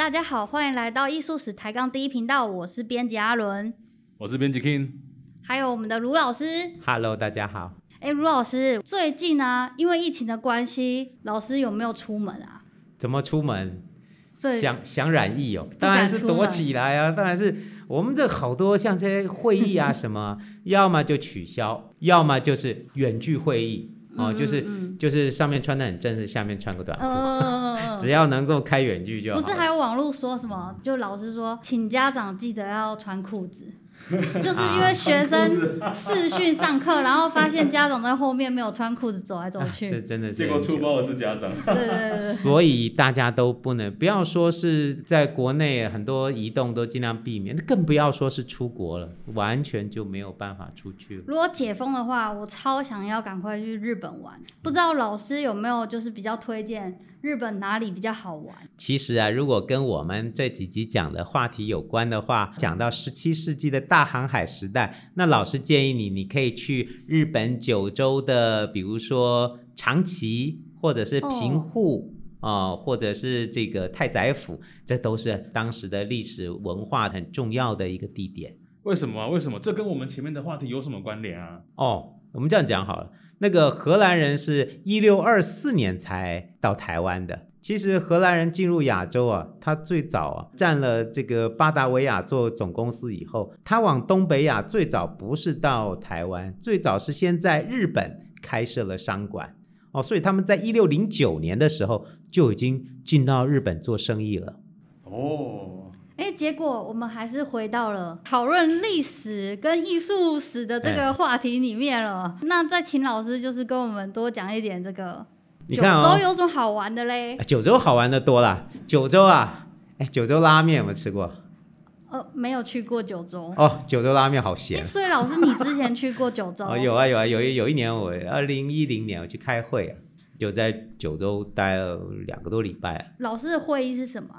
大家好，欢迎来到艺术史抬杠第一频道，我是编辑阿伦，我是编辑 King，还有我们的卢老师。Hello，大家好。哎，卢老师，最近啊，因为疫情的关系，老师有没有出门啊？怎么出门？想想染疫哦，当然是躲起来啊，当然是我们这好多像这些会议啊 什么，要么就取消，要么就是远距会议。哦，就是就是上面穿的很正式，下面穿个短裤，呃、只要能够开远距就好。不是还有网络说什么？就老师说，请家长记得要穿裤子。就是因为学生视讯上课，然后发现家长在后面没有穿裤子走来走去，啊、这真的是结果出包的是家长。对对对，对。所以大家都不能不要说是在国内很多移动都尽量避免，更不要说是出国了，完全就没有办法出去了。如果解封的话，我超想要赶快去日本玩，不知道老师有没有就是比较推荐？日本哪里比较好玩？其实啊，如果跟我们这几集讲的话题有关的话，讲到十七世纪的大航海时代，那老师建议你，你可以去日本九州的，比如说长崎，或者是平户啊、或者是这个太宰府，这都是当时的历史文化很重要的一个地点。为什么？为什么？这跟我们前面的话题有什么关联啊？哦，我们这样讲好了。那个荷兰人是一六二四年才到台湾的。其实荷兰人进入亚洲啊，他最早啊占了这个巴达维亚做总公司以后，他往东北亚最早不是到台湾，最早是先在日本开设了商馆哦，所以他们在一六零九年的时候就已经进到日本做生意了。哦。哎，结果我们还是回到了讨论历史跟艺术史的这个话题里面了。那再请老师就是跟我们多讲一点这个九州有什么好玩的嘞？九州好玩的多啦。九州啊，哎，九州拉面有没有吃过？呃，没有去过九州。哦，九州拉面好咸。所以老师，你之前去过九州？哦，有啊有啊，有一有一年我二零一零年我去开会啊，就在九州待了两个多礼拜啊。老师的会议是什么？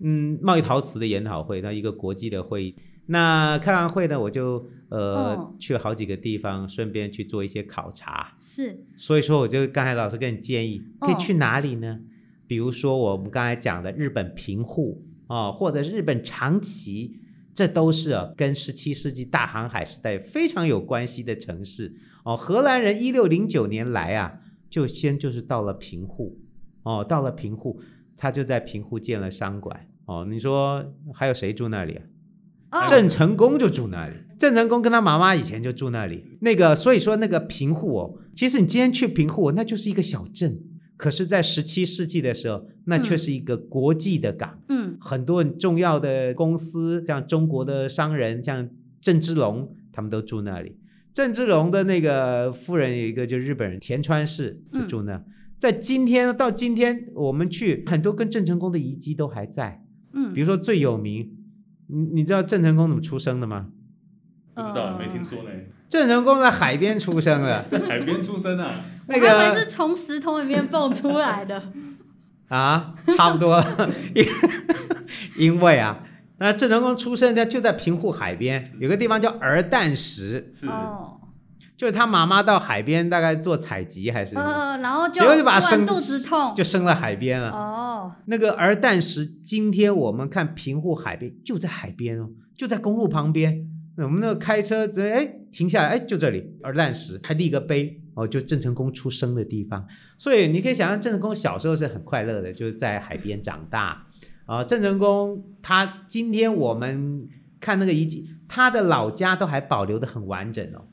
嗯，贸易陶瓷的研讨会，那一个国际的会议。那开完会呢，我就呃、哦、去了好几个地方，顺便去做一些考察。是，所以说我就刚才老师跟你建议，可以去哪里呢？哦、比如说我们刚才讲的日本平户啊、哦，或者日本长崎，这都是啊跟十七世纪大航海时代非常有关系的城市哦。荷兰人一六零九年来啊，就先就是到了平户哦，到了平户。他就在平户建了商馆哦，你说还有谁住那里啊？郑、oh. 成功就住那里，郑成功跟他妈妈以前就住那里。那个所以说那个平户哦，其实你今天去平户，那就是一个小镇，可是，在十七世纪的时候，那却是一个国际的港。嗯，很多很重要的公司，像中国的商人，像郑芝龙，他们都住那里。郑芝龙的那个夫人有一个，就日本人田川氏就住那。嗯在今天到今天，我们去很多跟郑成功的遗迹都还在。嗯，比如说最有名，你你知道郑成功怎么出生的吗？不知道，没听说呢。郑成功在海边出生的，在海边出生啊？那个还是从石头里面蹦出来的。啊，差不多。因为啊，那郑成功出生他就在平户海边，有个地方叫儿旦石。是。哦。就是他妈妈到海边大概做采集还是呃，然后就结果就把生肚子痛，就生了海边了。哦，那个儿诞石，今天我们看平户海边就在海边哦，就在公路旁边。我们那个开车直接哎停下来哎就这里儿诞石还立个碑哦，就郑成功出生的地方。所以你可以想象郑成功小时候是很快乐的，就是在海边长大啊。郑成功他今天我们看那个遗迹，他的老家都还保留的很完整哦。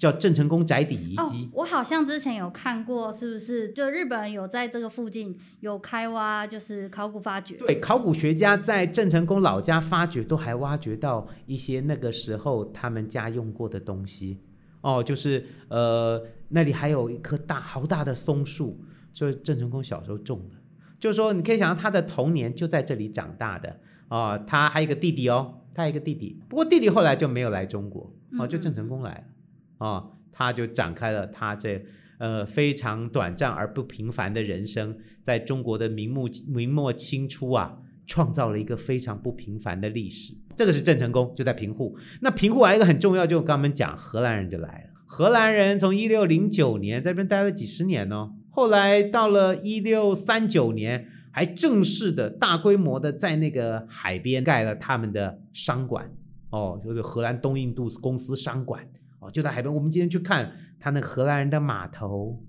叫郑成功宅邸遗迹。哦，我好像之前有看过，是不是？就日本人有在这个附近有开挖，就是考古发掘。对，考古学家在郑成功老家发掘，都还挖掘到一些那个时候他们家用过的东西。哦，就是呃，那里还有一棵大好大的松树，就是郑成功小时候种的。就是说，你可以想象他的童年就在这里长大的。哦，他还有一个弟弟哦，他有一个弟弟，不过弟弟后来就没有来中国，哦，就郑成功来了。嗯啊、哦，他就展开了他这呃非常短暂而不平凡的人生，在中国的明末明末清初啊，创造了一个非常不平凡的历史。这个是郑成功，就在平户。那平户还有一个很重要，就刚刚我们讲荷兰人就来了。荷兰人从一六零九年在这边待了几十年呢，后来到了一六三九年，还正式的大规模的在那个海边盖了他们的商馆哦，就是荷兰东印度公司商馆哦，就在海边。我们今天去看他那个荷兰人的码头、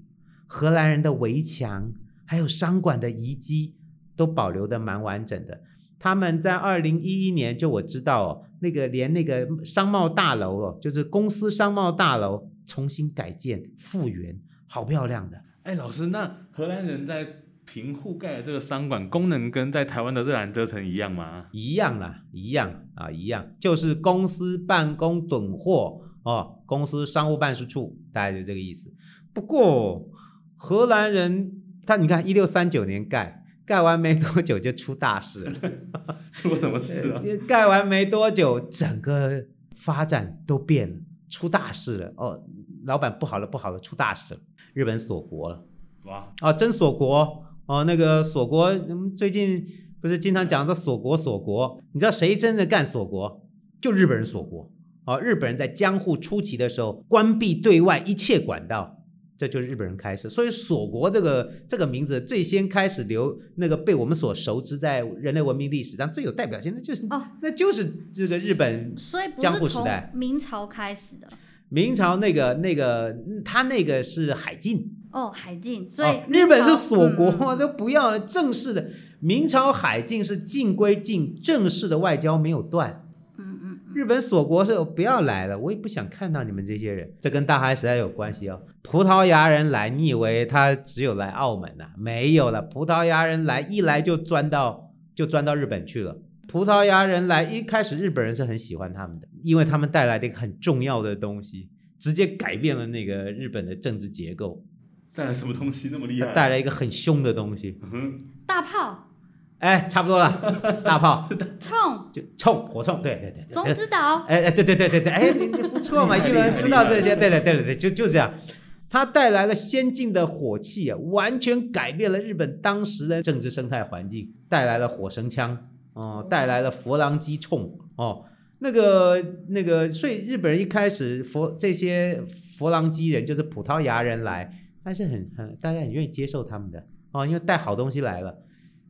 荷兰人的围墙，还有商馆的遗迹，都保留的蛮完整的。他们在二零一一年就我知道哦，那个连那个商贸大楼哦，就是公司商贸大楼重新改建复原，好漂亮的。哎，老师，那荷兰人在平户盖的这个商馆功能跟在台湾的热兰遮城一样吗？一样啦，一样啊，一样，就是公司办公囤货哦，公司商务办事处，大概就这个意思。不过荷兰人他你看，一六三九年盖，盖完没多久就出大事了，出了什么事啊？盖完没多久，整个发展都变了，出大事了哦，老板不好了，不好了，出大事了。日本锁国了，哇！啊，真锁国哦！那个锁国，嗯，最近不是经常讲的锁国锁国？你知道谁真的干锁国？就日本人锁国哦！日本人在江户初期的时候关闭对外一切管道，这就是日本人开始。所以锁国这个这个名字最先开始留那个被我们所熟知在人类文明历史上最有代表性，的就是哦，那就是这个日本江户时代，明朝开始的。明朝那个那个，他那个是海禁哦，海禁，所以、哦、日本是锁国、嗯、都不要了。正式的明朝海禁是禁归禁，正式的外交没有断。日本锁国是不要来了，我也不想看到你们这些人。这跟大航海时代有关系哦。葡萄牙人来，你以为他只有来澳门呐、啊？没有了，葡萄牙人来一来就钻到就钻到日本去了。葡萄牙人来一开始，日本人是很喜欢他们的，因为他们带来的一个很重要的东西，直接改变了那个日本的政治结构。带来什么东西那么厉害？带来一个很凶的东西。嗯，大炮。哎，差不多了，大炮。冲就冲火冲，对对对对。种子岛。哎哎，对对对对对，哎，你你不错嘛，一般知道这些，对了对了对，就就这样。它带来了先进的火器啊，完全改变了日本当时的政治生态环境，带来了火绳枪。哦，带来了佛郎机冲哦，那个那个，所以日本人一开始佛这些佛郎机人就是葡萄牙人来，还是很很大家很愿意接受他们的哦，因为带好东西来了，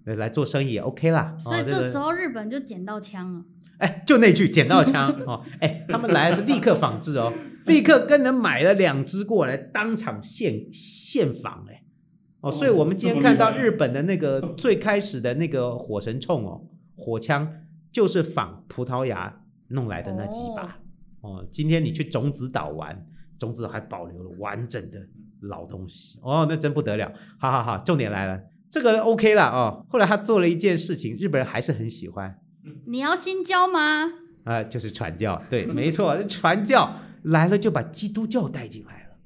来做生意也 OK 啦。所以这时候日本就捡到枪了。哎，就那句捡到枪哦，哎，他们来是立刻仿制哦，立刻跟人买了两支过来，当场现现仿哎，哦，所以我们今天看到日本的那个最开始的那个火神冲哦。火枪就是仿葡萄牙弄来的那几把哦，哦。今天你去种子岛玩，种子岛还保留了完整的老东西哦，那真不得了。好好好，重点来了，这个 OK 了哦。后来他做了一件事情，日本人还是很喜欢。你要新教吗？啊、呃，就是传教，对，没错，传教来了就把基督教带进来了。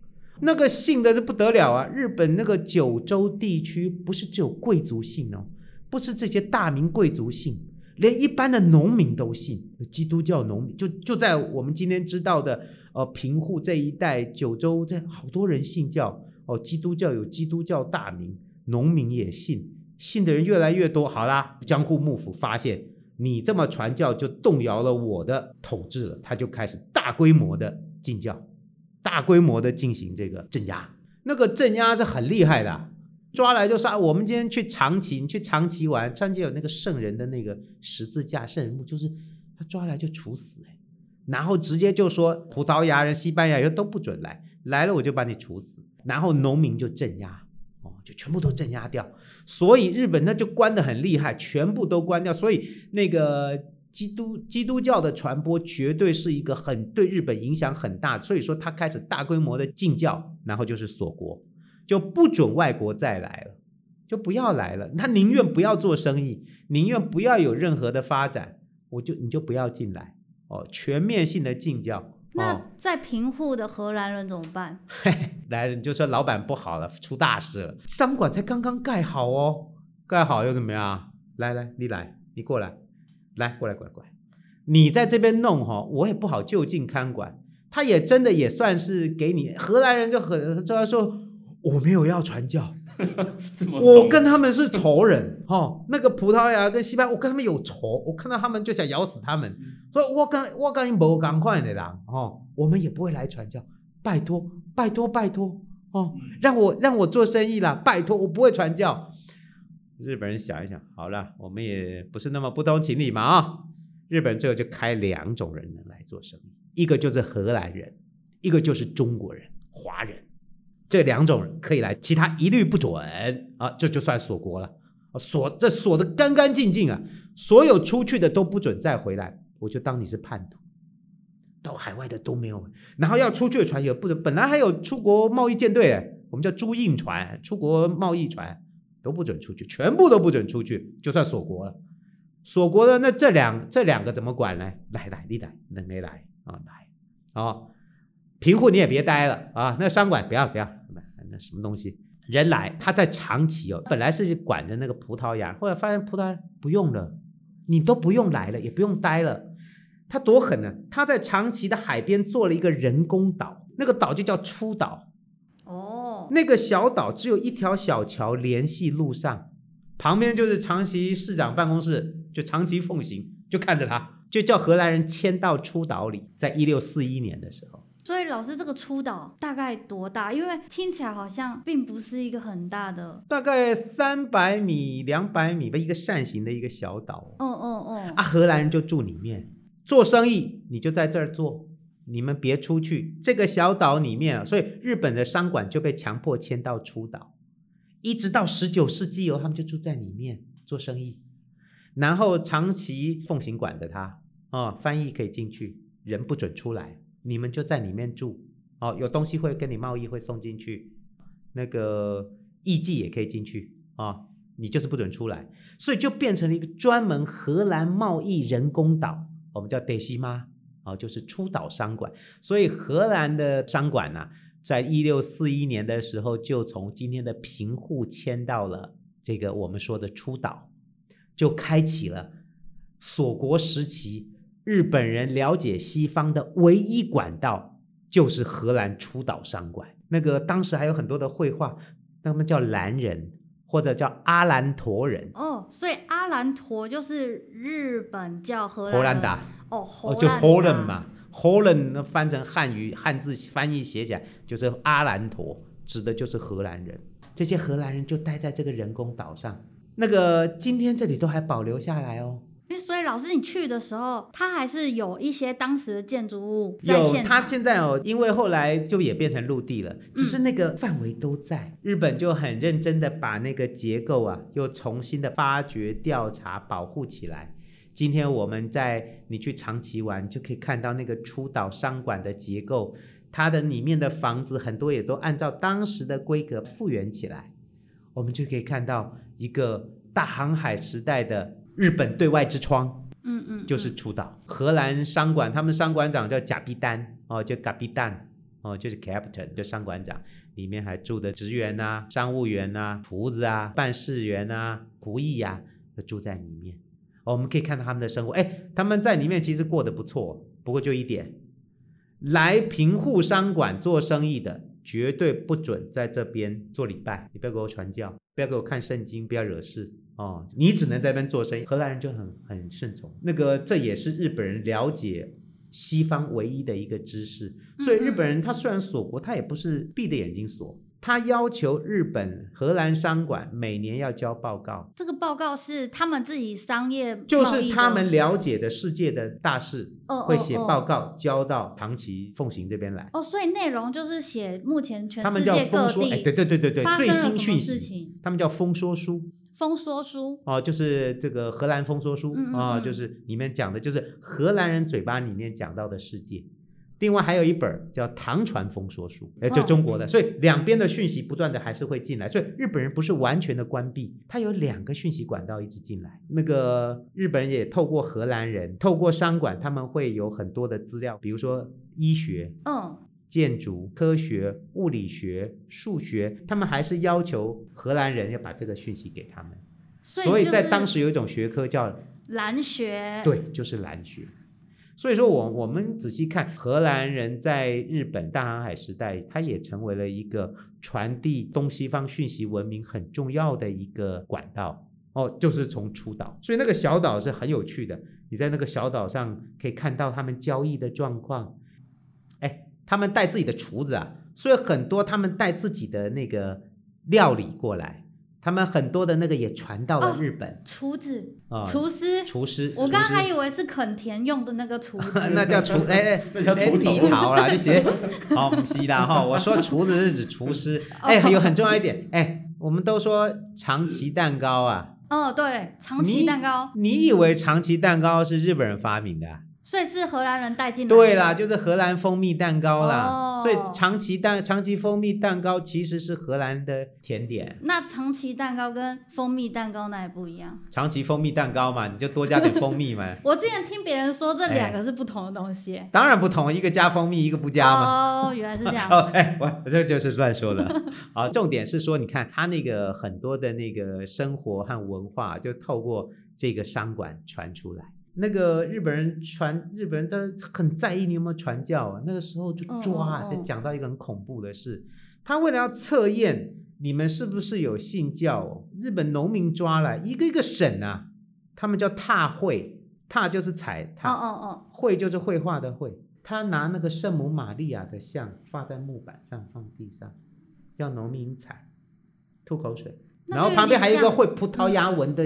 那个信的是不得了啊！日本那个九州地区不是只有贵族信哦。不是这些大明贵族信，连一般的农民都信。基督教农民就就在我们今天知道的呃平户这一带，九州这好多人信教哦。基督教有基督教大名，农民也信，信的人越来越多。好啦，江户幕府发现你这么传教，就动摇了我的统治了，他就开始大规模的禁教，大规模的进行这个镇压。那个镇压是很厉害的。抓来就杀！我们今天去长崎，你去长崎玩，长崎有那个圣人的那个十字架圣人墓，就是他抓来就处死哎，然后直接就说葡萄牙人、西班牙人都不准来，来了我就把你处死，然后农民就镇压，哦，就全部都镇压掉。所以日本那就关得很厉害，全部都关掉。所以那个基督基督教的传播绝对是一个很对日本影响很大，所以说他开始大规模的禁教，然后就是锁国。就不准外国再来了，就不要来了。他宁愿不要做生意，宁愿不要有任何的发展，我就你就不要进来哦，全面性的禁教。那在贫户的荷兰人怎么办？嘿，来，你就说老板不好了，出大事了。商馆才刚刚盖好哦，盖好又怎么样？来来，你来，你过来，来过来过来过来，你在这边弄哈，我也不好就近看管。他也真的也算是给你荷兰人就很就要说。我没有要传教，我跟他们是仇人 哦。那个葡萄牙跟西班牙，我跟他们有仇，我看到他们就想咬死他们。所以我跟我跟你不赶快的啦哦，我们也不会来传教，拜托拜托拜托哦，让我让我做生意啦，拜托我不会传教。日本人想一想，好了，我们也不是那么不通情理嘛啊、哦！日本最后就开两种人来做生意，一个就是荷兰人，一个就是中国人、华人。这两种人可以来，其他一律不准啊！这就，算锁国了，锁这锁得干干净净啊！所有出去的都不准再回来，我就当你是叛徒。到海外的都没有，然后要出去的船也不准，本来还有出国贸易舰队，我们叫租印船、出国贸易船都不准出去，全部都不准出去，就算锁国了。锁国了，那这两这两个怎么管呢？来来，你来，能没来啊？来啊！平户你也别待了啊！那商馆不要不要，那什么东西？人来他在长崎哦，本来是管着那个葡萄牙，后来发现葡萄牙不用了，你都不用来了，也不用待了。他多狠呢！他在长崎的海边做了一个人工岛，那个岛就叫出岛。哦，那个小岛只有一条小桥联系陆上，旁边就是长崎市长办公室，就长崎奉行，就看着他，就叫荷兰人迁到出岛里。在一六四一年的时候，所以老师这个出岛大概多大？因为听起来好像并不是一个很大的，大概三百米、两百米吧，一个扇形的一个小岛。哦哦哦，啊，荷兰人就住里面。做生意你就在这儿做，你们别出去。这个小岛里面啊，所以日本的商馆就被强迫迁到出岛，一直到十九世纪哦，他们就住在里面做生意，然后长期奉行管着他哦，翻译可以进去，人不准出来，你们就在里面住哦，有东西会跟你贸易会送进去，那个艺妓也可以进去啊、哦，你就是不准出来，所以就变成了一个专门荷兰贸易人工岛。我们叫德西玛，哦，就是出岛商馆。所以荷兰的商馆呢、在一六四一年的时候，就从今天的平户迁到了这个我们说的出岛，就开启了锁国时期日本人了解西方的唯一管道，就是荷兰出岛商馆。那个当时还有很多的绘画，那他们叫兰人。或者叫阿兰陀人哦，所以阿兰陀就是日本叫荷兰荷兰达哦，哦就 Holland 嘛，Holland 翻成汉语汉字翻译写起来就是阿兰陀，指的就是荷兰人。这些荷兰人就待在这个人工岛上，那个今天这里都还保留下来哦。老师，你去的时候，它还是有一些当时的建筑物在现场。有，它现在哦，因为后来就也变成陆地了，只是那个范围都在。嗯、日本就很认真的把那个结构啊，又重新的发掘、调查、保护起来。今天我们在你去长崎玩，就可以看到那个出岛商馆的结构，它的里面的房子很多也都按照当时的规格复原起来，我们就可以看到一个大航海时代的。日本对外之窗，嗯嗯，就是出岛。荷兰商馆，他们商馆长叫贾比丹哦，叫贾比丹哦，就是 captain，就商馆长。里面还住的职员啊、商务员啊、厨子啊、办事员啊、仆役、啊，都住在里面。哦，我们可以看到他们的生活。哎，他们在里面其实过得不错，不过就一点，来平户商馆做生意的，绝对不准在这边做礼拜。你不要给我传教，不要给我看圣经，不要惹事。哦，你只能在那边做生意，荷兰人就很很顺从。那个这也是日本人了解西方唯一的一个知识。所以日本人他虽然锁国，他也不是闭着眼睛锁，他要求日本荷兰商馆每年要交报告。这个报告是他们自己商业，就是他们了解的世界的大事，会写报告交到长崎奉行这边来。哦，所以内容就是写目前全世界各哎，对对对对对，最新讯息，他们叫风说书。风说书哦，就是这个荷兰风说书啊、嗯嗯哦，就是里面讲的，就是荷兰人嘴巴里面讲到的世界。另外还有一本叫《唐传风说书》，哎，就中国的。哦、所以两边的讯息不断的还是会进来，所以日本人不是完全的关闭，他有两个讯息管道一直进来。那个日本人也透过荷兰人，透过商馆，他们会有很多的资料，比如说医学，嗯，建筑、科学、物理学、数学，他们还是要求荷兰人要把这个讯息给他们。所以，所以在当时有一种学科叫兰学，对，就是兰学。所以说我，我们仔细看，荷兰人在日本大航海时代，他也成为了一个传递东西方讯息文明很重要的一个管道。哦，就是从出岛，所以那个小岛是很有趣的。你在那个小岛上可以看到他们交易的状况。哎。他们带自己的厨子啊，所以很多他们带自己的那个料理过来，他们很多的那个也传到了日本。厨子，啊，厨师，厨师。我刚刚还以为是垦田用的那个厨子。那叫厨，哎哎，那叫锄头。地桃啦，这些。好，不是啦哈。我说厨子是指厨师。哎，有很重要一点，哎，我们都说长崎蛋糕啊。哦，对，长崎蛋糕。你以为长崎蛋糕是日本人发明的？所以是荷兰人带进来的。对啦，就是荷兰蜂蜜蛋糕啦。Oh. 所以长崎蛋长崎蜂蜜蛋糕其实是荷兰的甜点。那长崎蛋糕跟蜂蜜蛋糕那也不一样。长崎蜂蜜蛋糕嘛，你就多加点蜂蜜嘛。我之前听别人说这两个是不同的东西。欸、当然不同，一个加蜂蜜，一个不加嘛。哦，原来是这样。哦，哎，我这就是乱说的。好，重点是说，你看他那个很多的那个生活和文化，就透过这个商馆传出来。那个日本人传，日本人都很在意你有没有传教啊。那个时候就抓，就讲到一个很恐怖的事。他为了要测验你们是不是有信教哦，日本农民抓来一个一个审啊。他们叫踏绘，踏就是踩踏，哦哦哦，绘就是绘画的绘。他拿那个圣母玛利亚的像放在木板上，放地上，要农民踩，吐口水。然后旁边还有一个会葡萄牙文的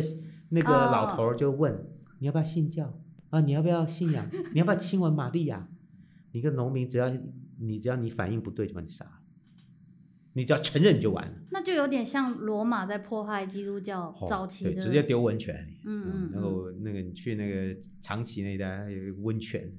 那个老头就问。你要不要信教啊？你要不要信仰？你要不要亲吻玛利亚？你个农民，只要你只要你反应不对，就把你杀了。你只要承认就完了。那就有点像罗马在迫害基督教早期对，直接丢温泉里。嗯嗯，嗯。然后那个你去那个长崎那一带有温泉，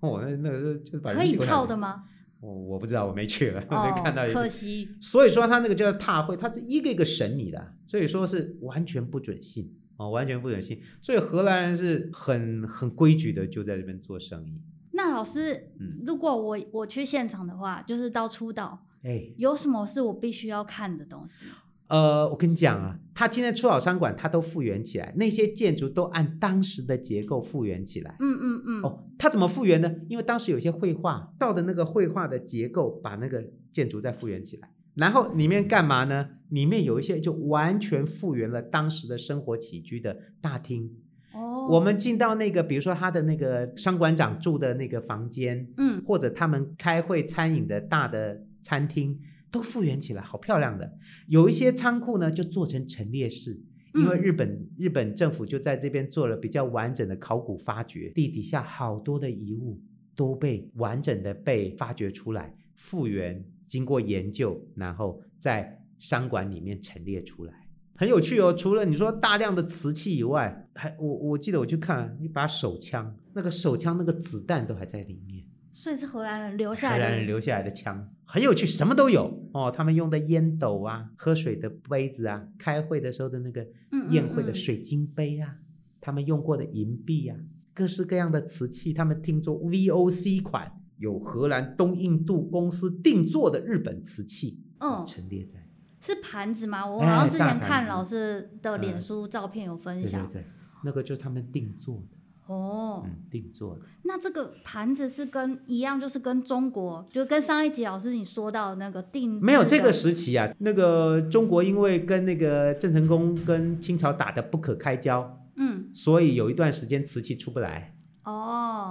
哦，那那个就把人可以泡的吗？我我不知道，我没去了，没看到。可惜。所以说他那个叫踏会，他是一个一个审你的，所以说是完全不准信。哦，完全不忍心，所以荷兰人是很很规矩的，就在这边做生意。那老师，嗯，如果我我去现场的话，就是到初岛，哎，有什么是我必须要看的东西？呃，我跟你讲啊，他今天初岛商馆，他都复原起来，那些建筑都按当时的结构复原起来。嗯嗯嗯。哦，他怎么复原呢？因为当时有些绘画，照的那个绘画的结构，把那个建筑再复原起来。然后里面干嘛呢？里面有一些就完全复原了当时的生活起居的大厅。哦，我们进到那个，比如说他的那个商馆长住的那个房间，嗯，或者他们开会餐饮的大的餐厅，都复原起来，好漂亮的。有一些仓库呢，就做成陈列室，因为日本、嗯、日本政府就在这边做了比较完整的考古发掘，地底下好多的遗物都被完整的被发掘出来，复原。经过研究，然后在商馆里面陈列出来，很有趣哦。除了你说大量的瓷器以外，还我我记得我去看一把手枪，那个手枪那个子弹都还在里面，所以是荷兰人留下来的。荷兰人留下来的枪很有趣，什么都有哦。他们用的烟斗啊，喝水的杯子啊，开会的时候的那个宴会的水晶杯啊，嗯嗯嗯，他们用过的银币啊，各式各样的瓷器，他们听说 VOC 款。有荷兰东印度公司定做的日本瓷器，嗯，陈列在是盘子吗？我好像之前看老师的脸书照片有分享，嗯、对对对，那个就是他们定做的哦，嗯，定做的。那这个盘子是跟一样，就是跟中国，就跟上一集老师你说到的那个定没有这个时期啊，那个中国因为跟那个郑成功跟清朝打得不可开交，嗯，所以有一段时间瓷器出不来。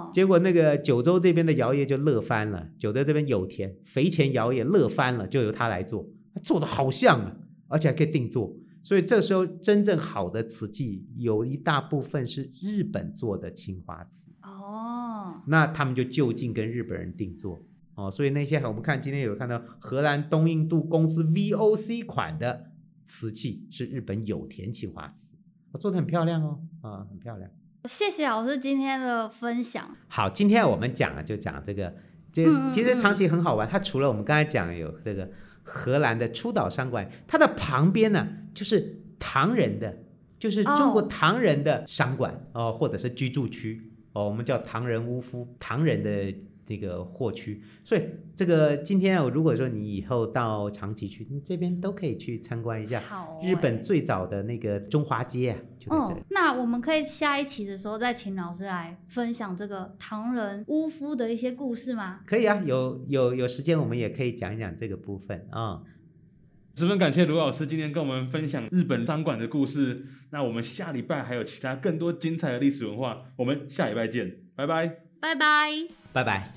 哦，结果那个九州这边的窑业就乐翻了，九州这边有田，肥前窑业乐翻了，就由他来做，他做的好像啊，而且还可以定做，所以这时候真正好的瓷器有一大部分是日本做的青花瓷。哦，那他们就就近跟日本人定做。哦，所以那些我们看今天有看到荷兰东印度公司 VOC 款的瓷器是日本有田青花瓷，做的很漂亮哦，啊，很漂亮。谢谢老师今天的分享。好，今天我们讲了就讲这个，这其实长崎很好玩。它除了我们刚才讲有这个荷兰的初岛商馆，它的旁边呢就是唐人的，就是中国唐人的商馆哦，或者是居住区哦，我们叫唐人屋夫，唐人的。这个货区，所以这个今天啊，如果说你以后到长崎去，你这边都可以去参观一下。好，日本最早的那个中华街啊，就在这里。嗯，那我们可以下一期的时候再请老师来分享这个唐人屋夫的一些故事吗？可以啊，有有有时间我们也可以讲一讲这个部分啊。嗯，十分感谢卢老师今天跟我们分享日本商馆的故事。那我们下礼拜还有其他更多精彩的历史文化，我们下礼拜见，拜拜。拜拜，拜拜。